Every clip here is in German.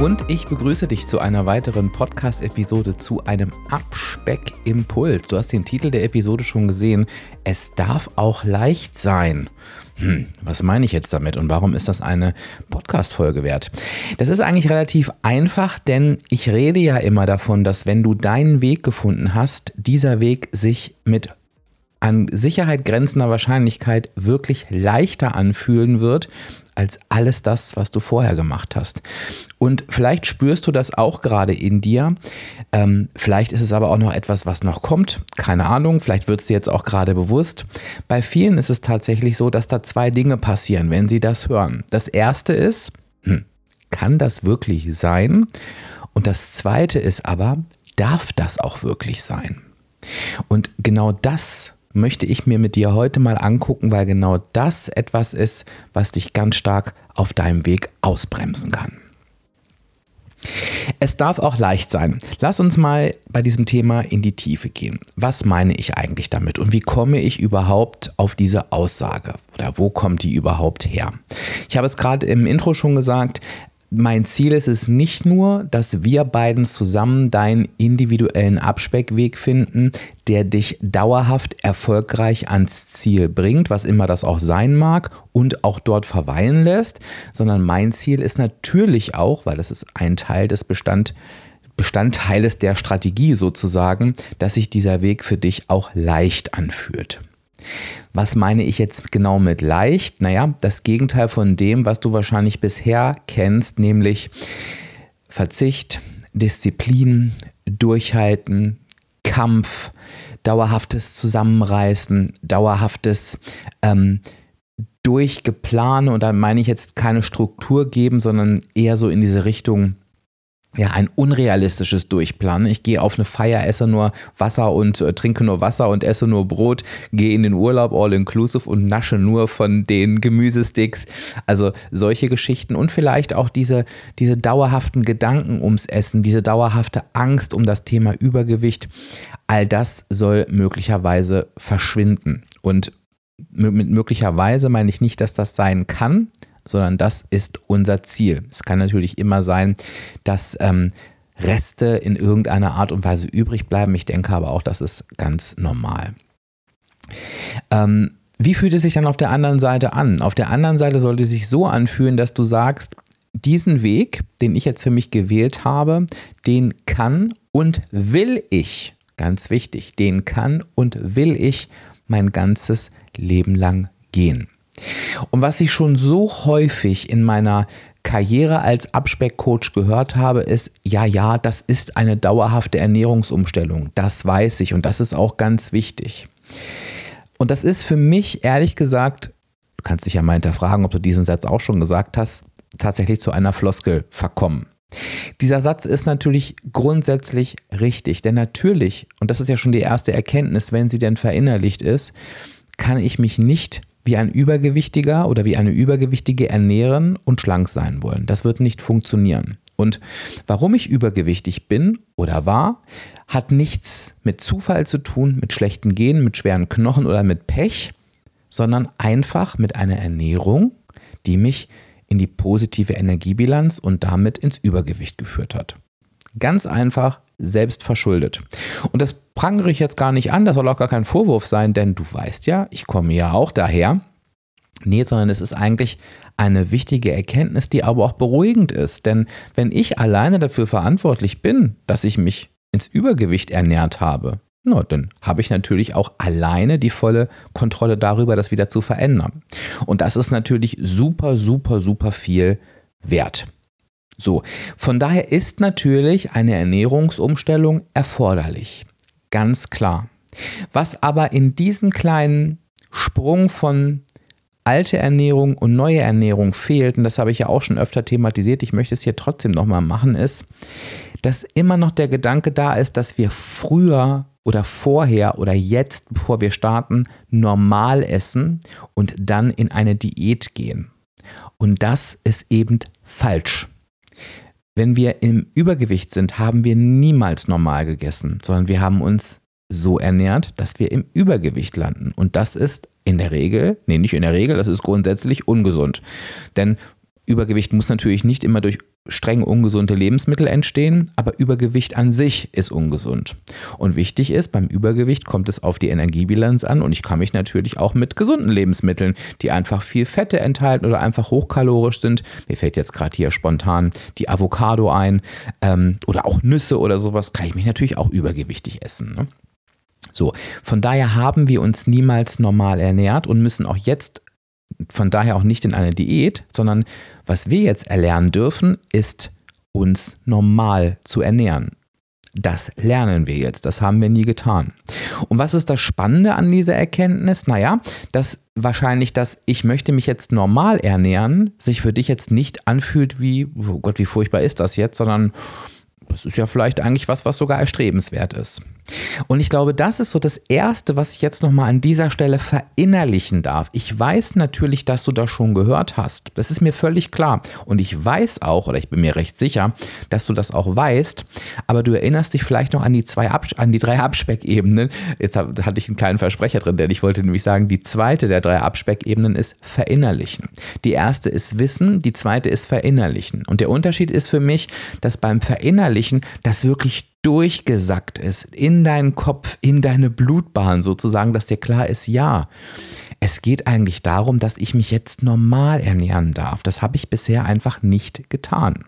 Und ich begrüße dich zu einer weiteren Podcast-Episode zu einem Abspeck-Impuls. Du hast den Titel der Episode schon gesehen. Es darf auch leicht sein. Hm, was meine ich jetzt damit und warum ist das eine Podcast-Folge wert? Das ist eigentlich relativ einfach, denn ich rede ja immer davon, dass wenn du deinen Weg gefunden hast, dieser Weg sich mit an Sicherheit grenzender Wahrscheinlichkeit wirklich leichter anfühlen wird als alles das, was du vorher gemacht hast. Und vielleicht spürst du das auch gerade in dir. Ähm, vielleicht ist es aber auch noch etwas, was noch kommt. Keine Ahnung, vielleicht wird es dir jetzt auch gerade bewusst. Bei vielen ist es tatsächlich so, dass da zwei Dinge passieren, wenn sie das hören. Das erste ist, hm, kann das wirklich sein? Und das zweite ist aber, darf das auch wirklich sein? Und genau das möchte ich mir mit dir heute mal angucken, weil genau das etwas ist, was dich ganz stark auf deinem Weg ausbremsen kann. Es darf auch leicht sein. Lass uns mal bei diesem Thema in die Tiefe gehen. Was meine ich eigentlich damit und wie komme ich überhaupt auf diese Aussage oder wo kommt die überhaupt her? Ich habe es gerade im Intro schon gesagt, mein Ziel ist es nicht nur, dass wir beiden zusammen deinen individuellen Abspeckweg finden, der dich dauerhaft erfolgreich ans Ziel bringt, was immer das auch sein mag, und auch dort verweilen lässt, sondern mein Ziel ist natürlich auch, weil das ist ein Teil des Bestand, Bestandteiles der Strategie sozusagen, dass sich dieser Weg für dich auch leicht anfühlt. Was meine ich jetzt genau mit leicht? Naja, das Gegenteil von dem, was du wahrscheinlich bisher kennst, nämlich Verzicht, Disziplin, Durchhalten, Kampf, dauerhaftes Zusammenreißen, dauerhaftes ähm, Durchgeplane. Und da meine ich jetzt keine Struktur geben, sondern eher so in diese Richtung ja, ein unrealistisches Durchplanen. Ich gehe auf eine Feier, esse nur Wasser und äh, trinke nur Wasser und esse nur Brot, gehe in den Urlaub all inclusive und nasche nur von den Gemüsesticks. Also solche Geschichten und vielleicht auch diese, diese dauerhaften Gedanken ums Essen, diese dauerhafte Angst um das Thema Übergewicht. All das soll möglicherweise verschwinden. Und mit möglicherweise meine ich nicht, dass das sein kann, sondern das ist unser Ziel. Es kann natürlich immer sein, dass ähm, Reste in irgendeiner Art und Weise übrig bleiben. Ich denke aber auch, das ist ganz normal. Ähm, wie fühlt es sich dann auf der anderen Seite an? Auf der anderen Seite sollte es sich so anfühlen, dass du sagst, diesen Weg, den ich jetzt für mich gewählt habe, den kann und will ich, ganz wichtig, den kann und will ich mein ganzes Leben lang gehen. Und was ich schon so häufig in meiner Karriere als Abspeckcoach gehört habe, ist, ja, ja, das ist eine dauerhafte Ernährungsumstellung. Das weiß ich und das ist auch ganz wichtig. Und das ist für mich ehrlich gesagt, du kannst dich ja mal hinterfragen, ob du diesen Satz auch schon gesagt hast, tatsächlich zu einer Floskel verkommen. Dieser Satz ist natürlich grundsätzlich richtig, denn natürlich, und das ist ja schon die erste Erkenntnis, wenn sie denn verinnerlicht ist, kann ich mich nicht wie ein Übergewichtiger oder wie eine Übergewichtige ernähren und schlank sein wollen. Das wird nicht funktionieren. Und warum ich übergewichtig bin oder war, hat nichts mit Zufall zu tun, mit schlechten Genen, mit schweren Knochen oder mit Pech, sondern einfach mit einer Ernährung, die mich in die positive Energiebilanz und damit ins Übergewicht geführt hat. Ganz einfach, selbst verschuldet. Und das prangere ich jetzt gar nicht an, das soll auch gar kein Vorwurf sein, denn du weißt ja, ich komme ja auch daher. Nee, sondern es ist eigentlich eine wichtige Erkenntnis, die aber auch beruhigend ist. Denn wenn ich alleine dafür verantwortlich bin, dass ich mich ins Übergewicht ernährt habe, na, dann habe ich natürlich auch alleine die volle Kontrolle darüber, das wieder zu verändern. Und das ist natürlich super, super, super viel wert. So, von daher ist natürlich eine Ernährungsumstellung erforderlich. Ganz klar. Was aber in diesem kleinen Sprung von alte Ernährung und neue Ernährung fehlt, und das habe ich ja auch schon öfter thematisiert, ich möchte es hier trotzdem nochmal machen, ist, dass immer noch der Gedanke da ist, dass wir früher oder vorher oder jetzt, bevor wir starten, normal essen und dann in eine Diät gehen. Und das ist eben falsch. Wenn wir im Übergewicht sind, haben wir niemals normal gegessen, sondern wir haben uns so ernährt, dass wir im Übergewicht landen. Und das ist in der Regel, nee, nicht in der Regel, das ist grundsätzlich ungesund. Denn Übergewicht muss natürlich nicht immer durch streng ungesunde Lebensmittel entstehen, aber Übergewicht an sich ist ungesund. Und wichtig ist, beim Übergewicht kommt es auf die Energiebilanz an und ich kann mich natürlich auch mit gesunden Lebensmitteln, die einfach viel Fette enthalten oder einfach hochkalorisch sind, mir fällt jetzt gerade hier spontan die Avocado ein ähm, oder auch Nüsse oder sowas, kann ich mich natürlich auch übergewichtig essen. Ne? So, von daher haben wir uns niemals normal ernährt und müssen auch jetzt von daher auch nicht in eine Diät, sondern was wir jetzt erlernen dürfen, ist uns normal zu ernähren. Das lernen wir jetzt, das haben wir nie getan. Und was ist das Spannende an dieser Erkenntnis? Naja, dass wahrscheinlich das Ich möchte mich jetzt normal ernähren sich für dich jetzt nicht anfühlt wie, oh Gott, wie furchtbar ist das jetzt, sondern das ist ja vielleicht eigentlich was, was sogar erstrebenswert ist. Und ich glaube, das ist so das Erste, was ich jetzt nochmal an dieser Stelle verinnerlichen darf. Ich weiß natürlich, dass du das schon gehört hast. Das ist mir völlig klar. Und ich weiß auch, oder ich bin mir recht sicher, dass du das auch weißt. Aber du erinnerst dich vielleicht noch an die, zwei Abs an die drei Abspeckebenen. Jetzt hatte ich einen kleinen Versprecher drin, denn ich wollte nämlich sagen, die zweite der drei Abspeckebenen ist verinnerlichen. Die erste ist Wissen, die zweite ist verinnerlichen. Und der Unterschied ist für mich, dass beim Verinnerlichen das wirklich durchgesackt ist in deinen Kopf, in deine Blutbahn sozusagen, dass dir klar ist, ja, es geht eigentlich darum, dass ich mich jetzt normal ernähren darf. Das habe ich bisher einfach nicht getan.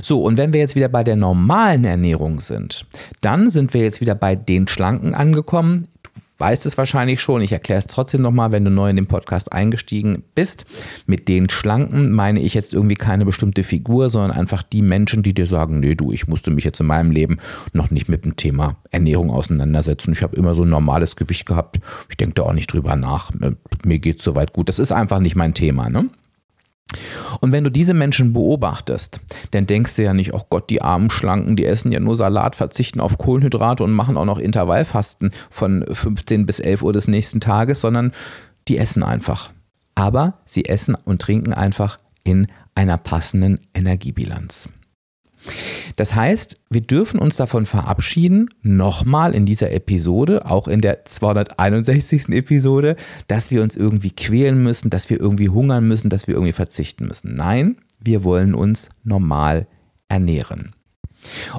So, und wenn wir jetzt wieder bei der normalen Ernährung sind, dann sind wir jetzt wieder bei den Schlanken angekommen weißt es wahrscheinlich schon. Ich erkläre es trotzdem nochmal, wenn du neu in den Podcast eingestiegen bist. Mit den Schlanken meine ich jetzt irgendwie keine bestimmte Figur, sondern einfach die Menschen, die dir sagen, nee, du, ich musste mich jetzt in meinem Leben noch nicht mit dem Thema Ernährung auseinandersetzen. Ich habe immer so ein normales Gewicht gehabt. Ich denke da auch nicht drüber nach. Mir geht es soweit gut. Das ist einfach nicht mein Thema. Ne? Und wenn du diese Menschen beobachtest, dann denkst du ja nicht, oh Gott, die armen Schlanken, die essen ja nur Salat, verzichten auf Kohlenhydrate und machen auch noch Intervallfasten von 15 bis 11 Uhr des nächsten Tages, sondern die essen einfach. Aber sie essen und trinken einfach in einer passenden Energiebilanz. Das heißt, wir dürfen uns davon verabschieden, nochmal in dieser Episode, auch in der 261. Episode, dass wir uns irgendwie quälen müssen, dass wir irgendwie hungern müssen, dass wir irgendwie verzichten müssen. Nein, wir wollen uns normal ernähren.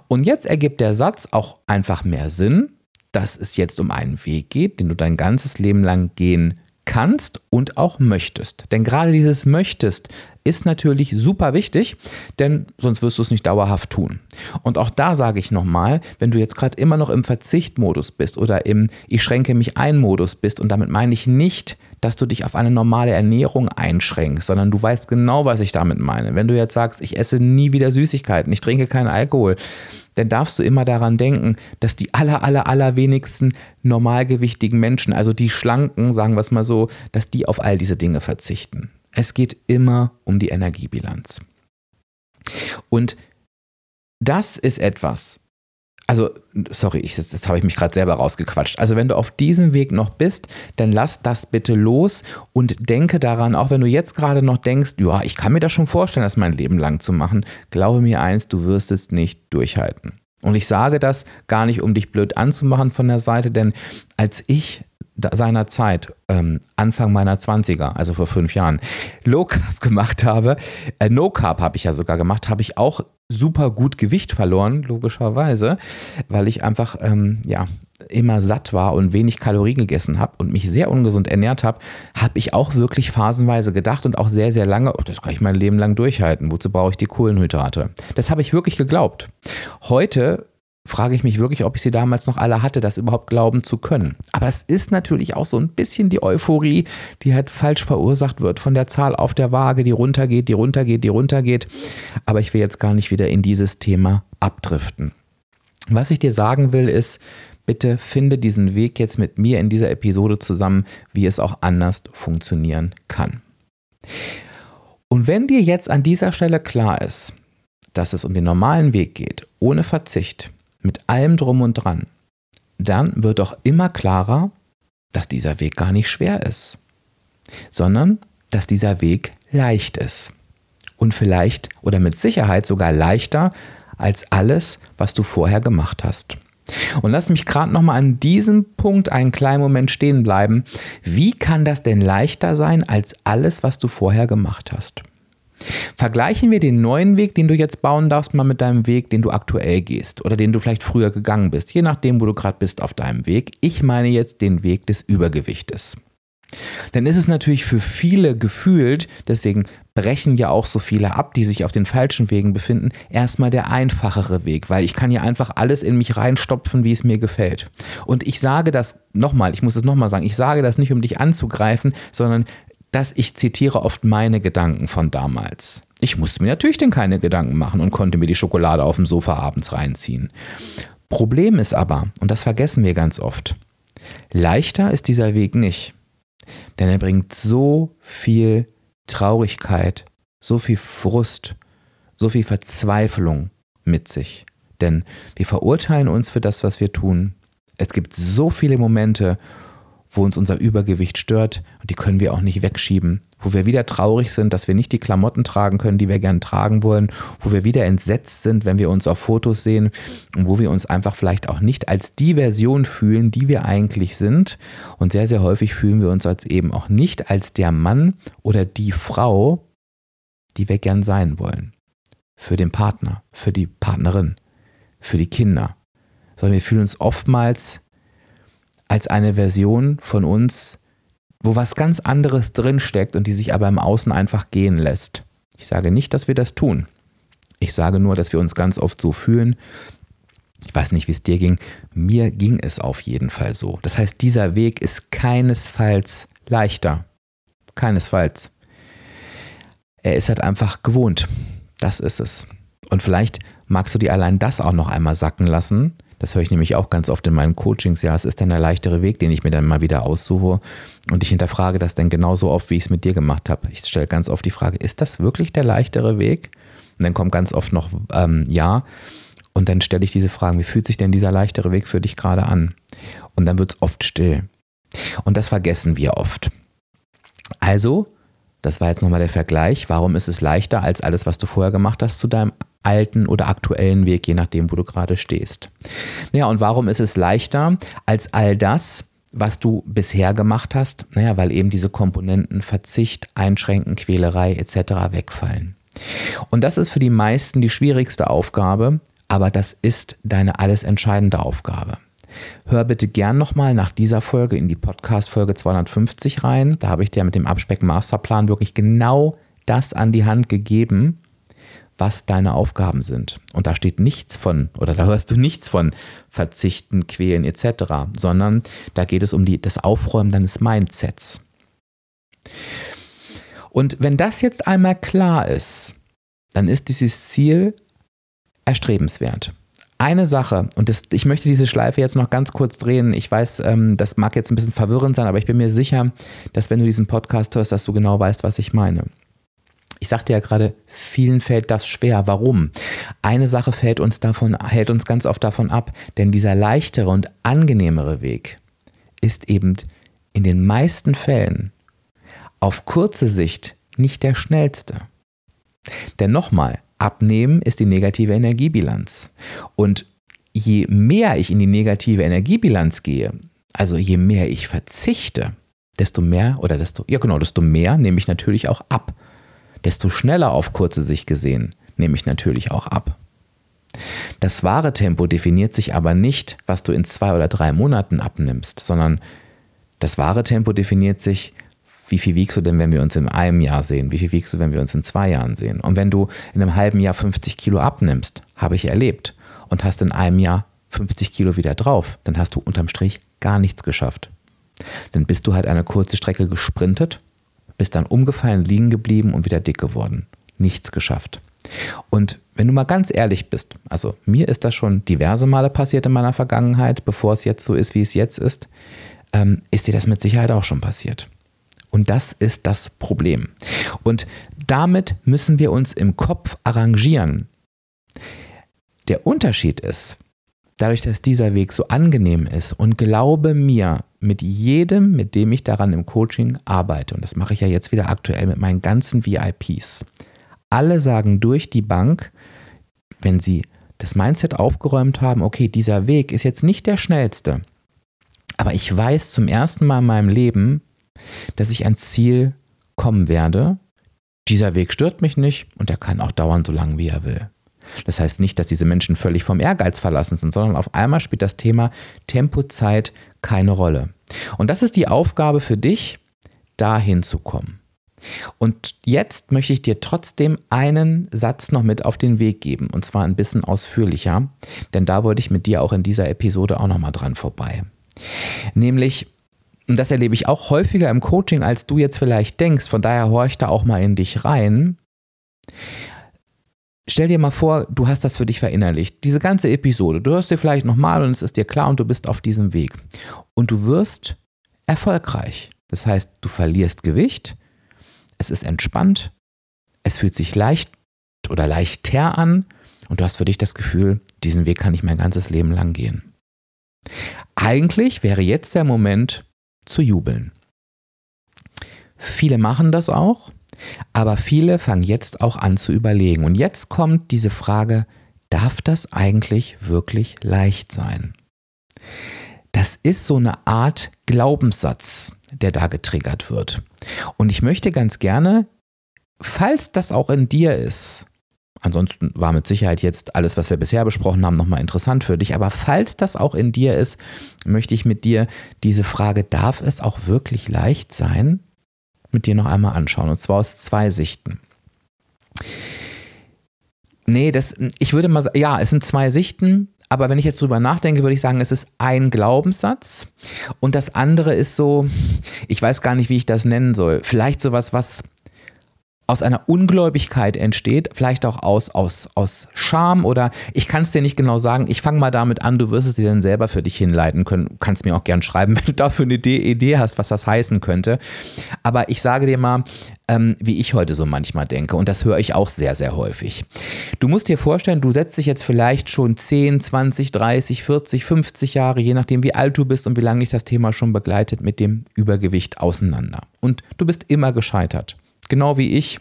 Und jetzt ergibt der Satz auch einfach mehr Sinn, dass es jetzt um einen Weg geht, den du dein ganzes Leben lang gehen kannst und auch möchtest. Denn gerade dieses möchtest ist natürlich super wichtig, denn sonst wirst du es nicht dauerhaft tun. Und auch da sage ich nochmal, wenn du jetzt gerade immer noch im Verzichtmodus bist oder im Ich schränke mich ein Modus bist, und damit meine ich nicht, dass du dich auf eine normale Ernährung einschränkst, sondern du weißt genau, was ich damit meine. Wenn du jetzt sagst, ich esse nie wieder Süßigkeiten, ich trinke keinen Alkohol, dann darfst du immer daran denken, dass die aller, aller, aller wenigsten normalgewichtigen Menschen, also die Schlanken, sagen wir es mal so, dass die auf all diese Dinge verzichten. Es geht immer um die Energiebilanz. Und das ist etwas, also, sorry, ich, das, das habe ich mich gerade selber rausgequatscht. Also, wenn du auf diesem Weg noch bist, dann lass das bitte los und denke daran, auch wenn du jetzt gerade noch denkst, ja, ich kann mir das schon vorstellen, das mein Leben lang zu machen. Glaube mir eins, du wirst es nicht durchhalten. Und ich sage das gar nicht, um dich blöd anzumachen von der Seite, denn als ich seiner Zeit, ähm, Anfang meiner 20er, also vor fünf Jahren, Low Carb gemacht habe, äh, No Carb habe ich ja sogar gemacht, habe ich auch super gut Gewicht verloren, logischerweise, weil ich einfach, ähm, ja, immer satt war und wenig Kalorien gegessen habe und mich sehr ungesund ernährt habe, habe ich auch wirklich phasenweise gedacht und auch sehr, sehr lange, oh, das kann ich mein Leben lang durchhalten. Wozu brauche ich die Kohlenhydrate? Das habe ich wirklich geglaubt. Heute frage ich mich wirklich, ob ich sie damals noch alle hatte, das überhaupt glauben zu können. Aber es ist natürlich auch so ein bisschen die Euphorie, die halt falsch verursacht wird von der Zahl auf der Waage, die runtergeht, die runtergeht, die runtergeht. Aber ich will jetzt gar nicht wieder in dieses Thema abdriften. Was ich dir sagen will, ist, bitte finde diesen Weg jetzt mit mir in dieser Episode zusammen, wie es auch anders funktionieren kann. Und wenn dir jetzt an dieser Stelle klar ist, dass es um den normalen Weg geht, ohne Verzicht, mit allem drum und dran, dann wird doch immer klarer, dass dieser Weg gar nicht schwer ist, sondern dass dieser Weg leicht ist. Und vielleicht oder mit Sicherheit sogar leichter als alles, was du vorher gemacht hast. Und lass mich gerade nochmal an diesem Punkt einen kleinen Moment stehen bleiben. Wie kann das denn leichter sein als alles, was du vorher gemacht hast? Vergleichen wir den neuen Weg, den du jetzt bauen darfst, mal mit deinem Weg, den du aktuell gehst oder den du vielleicht früher gegangen bist, je nachdem, wo du gerade bist auf deinem Weg. Ich meine jetzt den Weg des Übergewichtes. Dann ist es natürlich für viele gefühlt, deswegen brechen ja auch so viele ab, die sich auf den falschen Wegen befinden, erstmal der einfachere Weg, weil ich kann ja einfach alles in mich reinstopfen, wie es mir gefällt. Und ich sage das nochmal, ich muss es nochmal sagen, ich sage das nicht, um dich anzugreifen, sondern dass ich zitiere oft meine Gedanken von damals. Ich musste mir natürlich denn keine Gedanken machen und konnte mir die Schokolade auf dem Sofa abends reinziehen. Problem ist aber, und das vergessen wir ganz oft, leichter ist dieser Weg nicht. Denn er bringt so viel Traurigkeit, so viel Frust, so viel Verzweiflung mit sich. Denn wir verurteilen uns für das, was wir tun. Es gibt so viele Momente, wo uns unser Übergewicht stört und die können wir auch nicht wegschieben, wo wir wieder traurig sind, dass wir nicht die Klamotten tragen können, die wir gern tragen wollen, wo wir wieder entsetzt sind, wenn wir uns auf Fotos sehen und wo wir uns einfach vielleicht auch nicht als die Version fühlen, die wir eigentlich sind und sehr, sehr häufig fühlen wir uns als eben auch nicht als der Mann oder die Frau, die wir gern sein wollen. Für den Partner, für die Partnerin, für die Kinder. Sondern wir fühlen uns oftmals als eine Version von uns, wo was ganz anderes drinsteckt und die sich aber im Außen einfach gehen lässt. Ich sage nicht, dass wir das tun. Ich sage nur, dass wir uns ganz oft so fühlen. Ich weiß nicht, wie es dir ging. Mir ging es auf jeden Fall so. Das heißt, dieser Weg ist keinesfalls leichter. Keinesfalls. Er ist halt einfach gewohnt. Das ist es. Und vielleicht magst du dir allein das auch noch einmal sacken lassen, das höre ich nämlich auch ganz oft in meinen Coachings. Ja, es ist dann der leichtere Weg, den ich mir dann mal wieder aussuche. Und ich hinterfrage das dann genauso oft, wie ich es mit dir gemacht habe. Ich stelle ganz oft die Frage, ist das wirklich der leichtere Weg? Und dann kommt ganz oft noch ähm, ja. Und dann stelle ich diese Fragen, wie fühlt sich denn dieser leichtere Weg für dich gerade an? Und dann wird es oft still. Und das vergessen wir oft. Also, das war jetzt nochmal der Vergleich. Warum ist es leichter als alles, was du vorher gemacht hast, zu deinem alten oder aktuellen Weg, je nachdem, wo du gerade stehst. Naja, und warum ist es leichter als all das, was du bisher gemacht hast? Naja, weil eben diese Komponenten Verzicht, Einschränken, Quälerei etc. wegfallen. Und das ist für die meisten die schwierigste Aufgabe, aber das ist deine alles entscheidende Aufgabe. Hör bitte gern nochmal nach dieser Folge in die Podcast-Folge 250 rein. Da habe ich dir mit dem Abspeck-Masterplan wirklich genau das an die Hand gegeben, was deine Aufgaben sind. Und da steht nichts von, oder da hörst du nichts von Verzichten, Quälen etc., sondern da geht es um die, das Aufräumen deines Mindsets. Und wenn das jetzt einmal klar ist, dann ist dieses Ziel erstrebenswert. Eine Sache, und das, ich möchte diese Schleife jetzt noch ganz kurz drehen. Ich weiß, ähm, das mag jetzt ein bisschen verwirrend sein, aber ich bin mir sicher, dass wenn du diesen Podcast hörst, dass du genau weißt, was ich meine. Ich sagte ja gerade, vielen fällt das schwer. Warum? Eine Sache fällt uns davon, hält uns ganz oft davon ab, denn dieser leichtere und angenehmere Weg ist eben in den meisten Fällen auf kurze Sicht nicht der schnellste. Denn nochmal, abnehmen ist die negative Energiebilanz. Und je mehr ich in die negative Energiebilanz gehe, also je mehr ich verzichte, desto mehr oder desto, ja genau, desto mehr nehme ich natürlich auch ab desto schneller auf kurze Sicht gesehen nehme ich natürlich auch ab. Das wahre Tempo definiert sich aber nicht, was du in zwei oder drei Monaten abnimmst, sondern das wahre Tempo definiert sich, wie viel wiegst du denn, wenn wir uns in einem Jahr sehen? Wie viel wiegst du, wenn wir uns in zwei Jahren sehen? Und wenn du in einem halben Jahr 50 Kilo abnimmst, habe ich erlebt, und hast in einem Jahr 50 Kilo wieder drauf, dann hast du unterm Strich gar nichts geschafft. Dann bist du halt eine kurze Strecke gesprintet bist dann umgefallen, liegen geblieben und wieder dick geworden. Nichts geschafft. Und wenn du mal ganz ehrlich bist, also mir ist das schon diverse Male passiert in meiner Vergangenheit, bevor es jetzt so ist, wie es jetzt ist, ähm, ist dir das mit Sicherheit auch schon passiert. Und das ist das Problem. Und damit müssen wir uns im Kopf arrangieren. Der Unterschied ist, dadurch, dass dieser Weg so angenehm ist und glaube mir, mit jedem, mit dem ich daran im Coaching arbeite, und das mache ich ja jetzt wieder aktuell mit meinen ganzen VIPs, alle sagen durch die Bank, wenn sie das Mindset aufgeräumt haben, okay, dieser Weg ist jetzt nicht der schnellste, aber ich weiß zum ersten Mal in meinem Leben, dass ich ans Ziel kommen werde. Dieser Weg stört mich nicht und er kann auch dauern, so lange wie er will. Das heißt nicht, dass diese Menschen völlig vom Ehrgeiz verlassen sind, sondern auf einmal spielt das Thema Tempozeit keine Rolle. Und das ist die Aufgabe für dich, dahin zu kommen. Und jetzt möchte ich dir trotzdem einen Satz noch mit auf den Weg geben, und zwar ein bisschen ausführlicher, denn da wollte ich mit dir auch in dieser Episode auch nochmal dran vorbei. Nämlich, und das erlebe ich auch häufiger im Coaching, als du jetzt vielleicht denkst, von daher horch da auch mal in dich rein. Stell dir mal vor, du hast das für dich verinnerlicht. Diese ganze Episode. Du hörst dir vielleicht nochmal und es ist dir klar und du bist auf diesem Weg. Und du wirst erfolgreich. Das heißt, du verlierst Gewicht, es ist entspannt, es fühlt sich leicht oder leichter an und du hast für dich das Gefühl, diesen Weg kann ich mein ganzes Leben lang gehen. Eigentlich wäre jetzt der Moment zu jubeln. Viele machen das auch, aber viele fangen jetzt auch an zu überlegen. Und jetzt kommt diese Frage, darf das eigentlich wirklich leicht sein? Das ist so eine Art Glaubenssatz, der da getriggert wird. Und ich möchte ganz gerne, falls das auch in dir ist, Ansonsten war mit Sicherheit jetzt alles, was wir bisher besprochen haben, nochmal interessant für dich. Aber falls das auch in dir ist, möchte ich mit dir diese Frage, darf es auch wirklich leicht sein, mit dir noch einmal anschauen. Und zwar aus zwei Sichten. Nee, das, ich würde mal sagen, ja, es sind zwei Sichten, aber wenn ich jetzt drüber nachdenke, würde ich sagen, es ist ein Glaubenssatz und das andere ist so, ich weiß gar nicht, wie ich das nennen soll. Vielleicht sowas, was aus einer Ungläubigkeit entsteht, vielleicht auch aus, aus, aus Scham oder ich kann es dir nicht genau sagen. Ich fange mal damit an, du wirst es dir dann selber für dich hinleiten können. Du kannst mir auch gern schreiben, wenn du dafür eine Idee hast, was das heißen könnte. Aber ich sage dir mal, ähm, wie ich heute so manchmal denke und das höre ich auch sehr, sehr häufig. Du musst dir vorstellen, du setzt dich jetzt vielleicht schon 10, 20, 30, 40, 50 Jahre, je nachdem wie alt du bist und wie lange dich das Thema schon begleitet, mit dem Übergewicht auseinander. Und du bist immer gescheitert genau wie ich,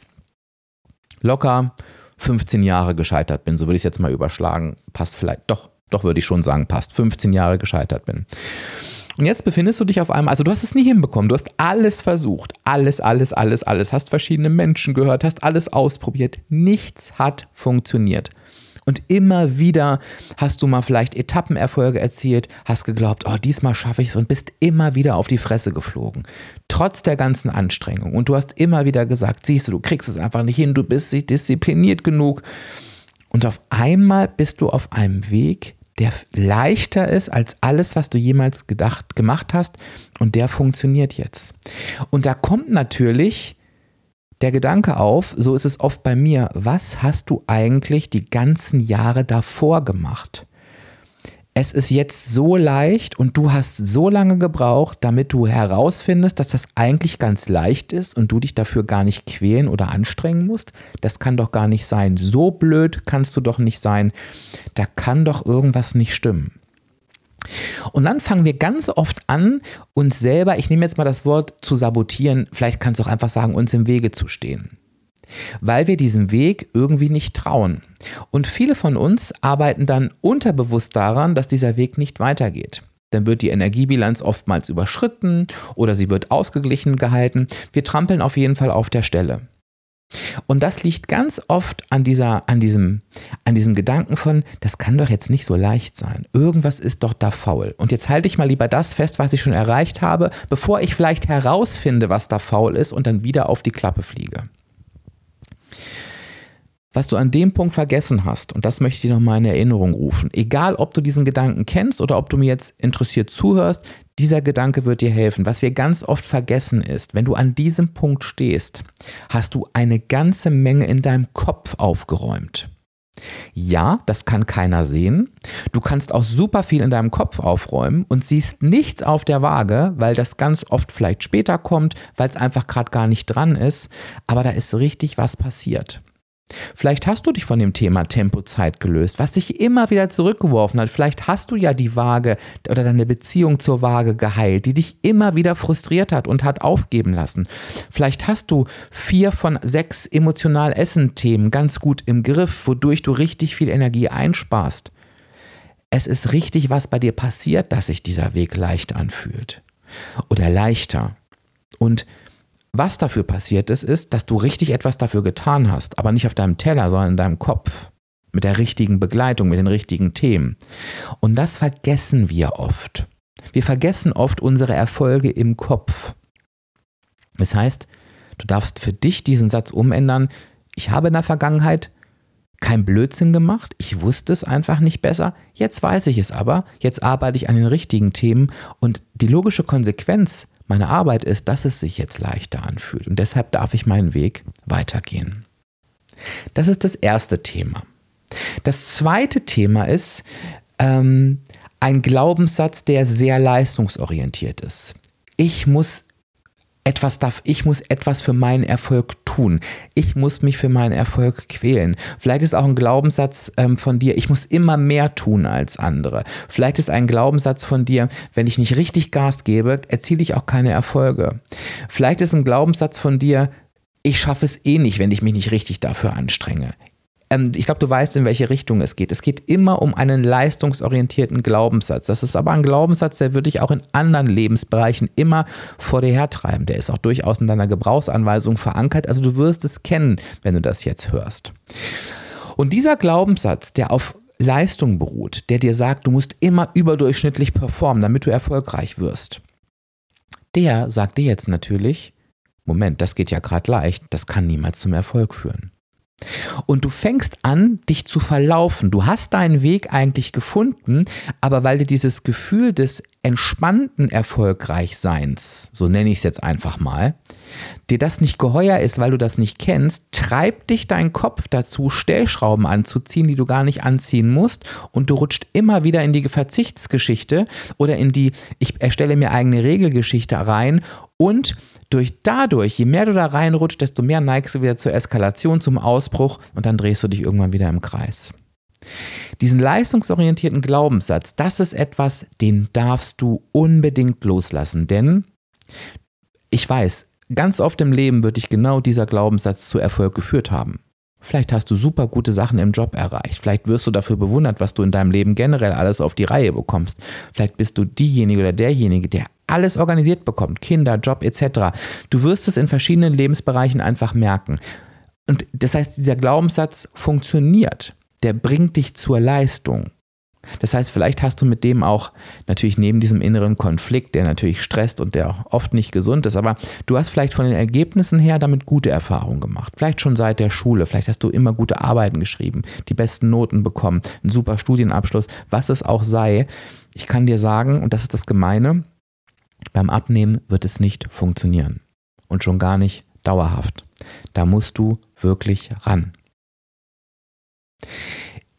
locker 15 Jahre gescheitert bin. So würde ich es jetzt mal überschlagen. Passt vielleicht, doch, doch würde ich schon sagen, passt. 15 Jahre gescheitert bin. Und jetzt befindest du dich auf einmal, also du hast es nie hinbekommen, du hast alles versucht, alles, alles, alles, alles, hast verschiedene Menschen gehört, hast alles ausprobiert, nichts hat funktioniert. Und immer wieder hast du mal vielleicht Etappenerfolge erzielt, hast geglaubt, oh, diesmal schaffe ich es und bist immer wieder auf die Fresse geflogen. Trotz der ganzen Anstrengung. Und du hast immer wieder gesagt, siehst du, du kriegst es einfach nicht hin, du bist nicht diszipliniert genug. Und auf einmal bist du auf einem Weg, der leichter ist als alles, was du jemals gedacht, gemacht hast. Und der funktioniert jetzt. Und da kommt natürlich der Gedanke auf, so ist es oft bei mir, was hast du eigentlich die ganzen Jahre davor gemacht? Es ist jetzt so leicht und du hast so lange gebraucht, damit du herausfindest, dass das eigentlich ganz leicht ist und du dich dafür gar nicht quälen oder anstrengen musst. Das kann doch gar nicht sein. So blöd kannst du doch nicht sein. Da kann doch irgendwas nicht stimmen. Und dann fangen wir ganz oft an, uns selber, ich nehme jetzt mal das Wort zu sabotieren, vielleicht kannst du auch einfach sagen, uns im Wege zu stehen. Weil wir diesem Weg irgendwie nicht trauen. Und viele von uns arbeiten dann unterbewusst daran, dass dieser Weg nicht weitergeht. Dann wird die Energiebilanz oftmals überschritten oder sie wird ausgeglichen gehalten. Wir trampeln auf jeden Fall auf der Stelle. Und das liegt ganz oft an, dieser, an, diesem, an diesem Gedanken von, das kann doch jetzt nicht so leicht sein. Irgendwas ist doch da faul. Und jetzt halte ich mal lieber das fest, was ich schon erreicht habe, bevor ich vielleicht herausfinde, was da faul ist und dann wieder auf die Klappe fliege was du an dem Punkt vergessen hast, und das möchte ich dir nochmal in Erinnerung rufen, egal ob du diesen Gedanken kennst oder ob du mir jetzt interessiert zuhörst, dieser Gedanke wird dir helfen. Was wir ganz oft vergessen ist, wenn du an diesem Punkt stehst, hast du eine ganze Menge in deinem Kopf aufgeräumt. Ja, das kann keiner sehen. Du kannst auch super viel in deinem Kopf aufräumen und siehst nichts auf der Waage, weil das ganz oft vielleicht später kommt, weil es einfach gerade gar nicht dran ist. Aber da ist richtig was passiert. Vielleicht hast du dich von dem Thema Tempozeit gelöst, was dich immer wieder zurückgeworfen hat. Vielleicht hast du ja die Waage oder deine Beziehung zur Waage geheilt, die dich immer wieder frustriert hat und hat aufgeben lassen. Vielleicht hast du vier von sechs emotional Essen-Themen ganz gut im Griff, wodurch du richtig viel Energie einsparst. Es ist richtig, was bei dir passiert, dass sich dieser Weg leicht anfühlt. Oder leichter. Und was dafür passiert ist, ist, dass du richtig etwas dafür getan hast, aber nicht auf deinem Teller, sondern in deinem Kopf. Mit der richtigen Begleitung, mit den richtigen Themen. Und das vergessen wir oft. Wir vergessen oft unsere Erfolge im Kopf. Das heißt, du darfst für dich diesen Satz umändern. Ich habe in der Vergangenheit kein Blödsinn gemacht, ich wusste es einfach nicht besser, jetzt weiß ich es aber, jetzt arbeite ich an den richtigen Themen und die logische Konsequenz meine Arbeit ist, dass es sich jetzt leichter anfühlt. Und deshalb darf ich meinen Weg weitergehen. Das ist das erste Thema. Das zweite Thema ist ähm, ein Glaubenssatz, der sehr leistungsorientiert ist. Ich muss etwas darf, ich muss etwas für meinen Erfolg tun. Ich muss mich für meinen Erfolg quälen. Vielleicht ist auch ein Glaubenssatz ähm, von dir, ich muss immer mehr tun als andere. Vielleicht ist ein Glaubenssatz von dir, wenn ich nicht richtig Gas gebe, erziele ich auch keine Erfolge. Vielleicht ist ein Glaubenssatz von dir, ich schaffe es eh nicht, wenn ich mich nicht richtig dafür anstrenge ähm, ich glaube, du weißt, in welche Richtung es geht. Es geht immer um einen leistungsorientierten Glaubenssatz. Das ist aber ein Glaubenssatz, der würde dich auch in anderen Lebensbereichen immer vor dir hertreiben. Der ist auch durchaus in deiner Gebrauchsanweisung verankert. Also du wirst es kennen, wenn du das jetzt hörst. Und dieser Glaubenssatz, der auf Leistung beruht, der dir sagt, du musst immer überdurchschnittlich performen, damit du erfolgreich wirst, der sagt dir jetzt natürlich, Moment, das geht ja gerade leicht, das kann niemals zum Erfolg führen. Und du fängst an, dich zu verlaufen. Du hast deinen Weg eigentlich gefunden, aber weil dir dieses Gefühl des entspannten Erfolgreichseins, so nenne ich es jetzt einfach mal, dir das nicht geheuer ist, weil du das nicht kennst, treibt dich dein Kopf dazu, Stellschrauben anzuziehen, die du gar nicht anziehen musst und du rutscht immer wieder in die Verzichtsgeschichte oder in die ich erstelle mir eigene Regelgeschichte rein und durch dadurch, je mehr du da reinrutscht, desto mehr neigst du wieder zur Eskalation, zum Ausbruch und dann drehst du dich irgendwann wieder im Kreis. Diesen leistungsorientierten Glaubenssatz, das ist etwas, den darfst du unbedingt loslassen, denn ich weiß, ganz oft im Leben wird dich genau dieser Glaubenssatz zu Erfolg geführt haben. Vielleicht hast du super gute Sachen im Job erreicht. Vielleicht wirst du dafür bewundert, was du in deinem Leben generell alles auf die Reihe bekommst. Vielleicht bist du diejenige oder derjenige, der alles organisiert bekommt, Kinder, Job etc. Du wirst es in verschiedenen Lebensbereichen einfach merken. Und das heißt, dieser Glaubenssatz funktioniert. Der bringt dich zur Leistung. Das heißt, vielleicht hast du mit dem auch natürlich neben diesem inneren Konflikt, der natürlich stresst und der oft nicht gesund ist, aber du hast vielleicht von den Ergebnissen her damit gute Erfahrungen gemacht. Vielleicht schon seit der Schule, vielleicht hast du immer gute Arbeiten geschrieben, die besten Noten bekommen, einen super Studienabschluss, was es auch sei. Ich kann dir sagen, und das ist das Gemeine, beim Abnehmen wird es nicht funktionieren. Und schon gar nicht dauerhaft. Da musst du wirklich ran.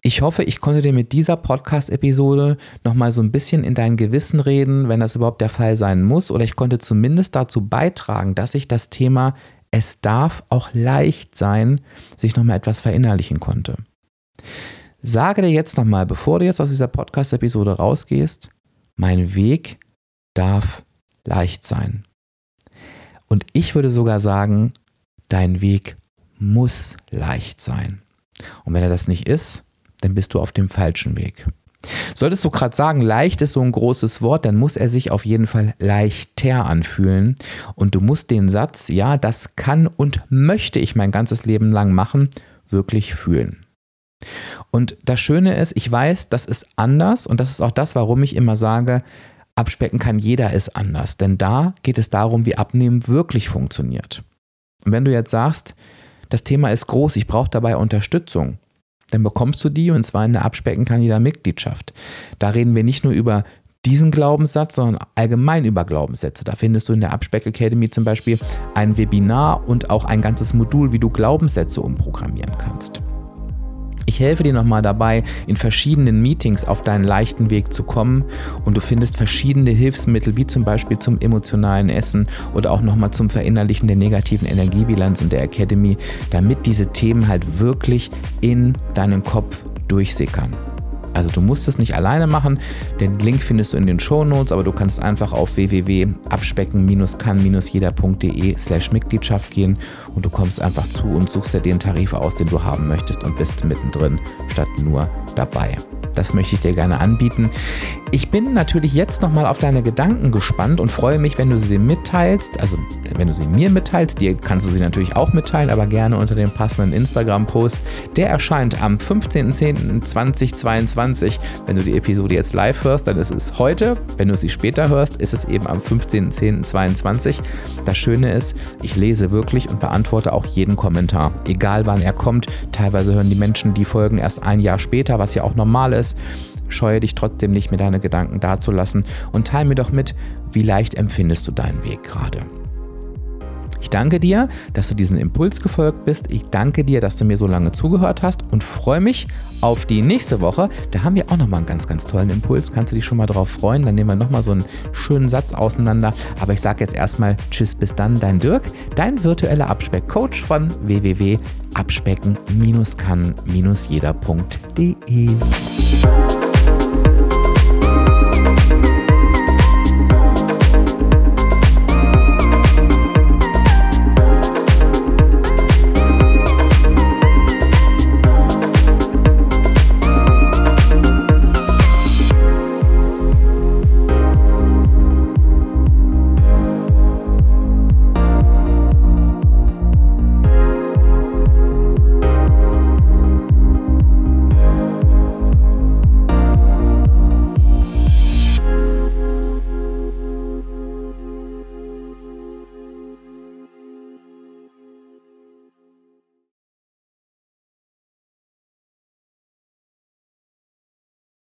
Ich hoffe, ich konnte dir mit dieser Podcast-Episode nochmal so ein bisschen in dein Gewissen reden, wenn das überhaupt der Fall sein muss. Oder ich konnte zumindest dazu beitragen, dass ich das Thema Es darf auch leicht sein, sich nochmal etwas verinnerlichen konnte. Sage dir jetzt nochmal, bevor du jetzt aus dieser Podcast-Episode rausgehst, mein Weg darf leicht sein. Und ich würde sogar sagen, dein Weg muss leicht sein. Und wenn er das nicht ist, dann bist du auf dem falschen Weg. Solltest du gerade sagen, leicht ist so ein großes Wort, dann muss er sich auf jeden Fall leichter anfühlen. Und du musst den Satz, ja, das kann und möchte ich mein ganzes Leben lang machen, wirklich fühlen. Und das Schöne ist, ich weiß, das ist anders und das ist auch das, warum ich immer sage, abspecken kann jeder ist anders. Denn da geht es darum, wie Abnehmen wirklich funktioniert. Und wenn du jetzt sagst, das Thema ist groß, ich brauche dabei Unterstützung, dann bekommst du die und zwar in der Abspecken jeder Mitgliedschaft. Da reden wir nicht nur über diesen Glaubenssatz, sondern allgemein über Glaubenssätze. Da findest du in der Abspeck Academy zum Beispiel ein Webinar und auch ein ganzes Modul, wie du Glaubenssätze umprogrammieren kannst. Ich helfe dir nochmal dabei, in verschiedenen Meetings auf deinen leichten Weg zu kommen und du findest verschiedene Hilfsmittel, wie zum Beispiel zum emotionalen Essen oder auch nochmal zum Verinnerlichen der negativen Energiebilanz in der Academy, damit diese Themen halt wirklich in deinen Kopf durchsickern. Also du musst es nicht alleine machen. Den Link findest du in den Show Notes, aber du kannst einfach auf www.abspecken-kann-jeder.de slash Mitgliedschaft gehen und du kommst einfach zu und suchst dir den Tarif aus, den du haben möchtest und bist mittendrin statt nur dabei. Das möchte ich dir gerne anbieten. Ich bin natürlich jetzt nochmal auf deine Gedanken gespannt und freue mich, wenn du sie mitteilst. Also, wenn du sie mir mitteilst, dir kannst du sie natürlich auch mitteilen, aber gerne unter dem passenden Instagram-Post. Der erscheint am 15.10.2022. Wenn du die Episode jetzt live hörst, dann ist es heute. Wenn du sie später hörst, ist es eben am 15.10.22. Das Schöne ist, ich lese wirklich und beantworte auch jeden Kommentar, egal wann er kommt. Teilweise hören die Menschen die Folgen erst ein Jahr später, was ja auch normal ist. Scheue dich trotzdem nicht, mir deine Gedanken dazulassen und teile mir doch mit, wie leicht empfindest du deinen Weg gerade. Ich danke dir, dass du diesen Impuls gefolgt bist. Ich danke dir, dass du mir so lange zugehört hast und freue mich auf die nächste Woche. Da haben wir auch nochmal einen ganz, ganz tollen Impuls. Kannst du dich schon mal drauf freuen? Dann nehmen wir nochmal so einen schönen Satz auseinander. Aber ich sage jetzt erstmal Tschüss, bis dann, dein Dirk, dein virtueller Abspeck-Coach von www.abspecken-kann-jeder.de.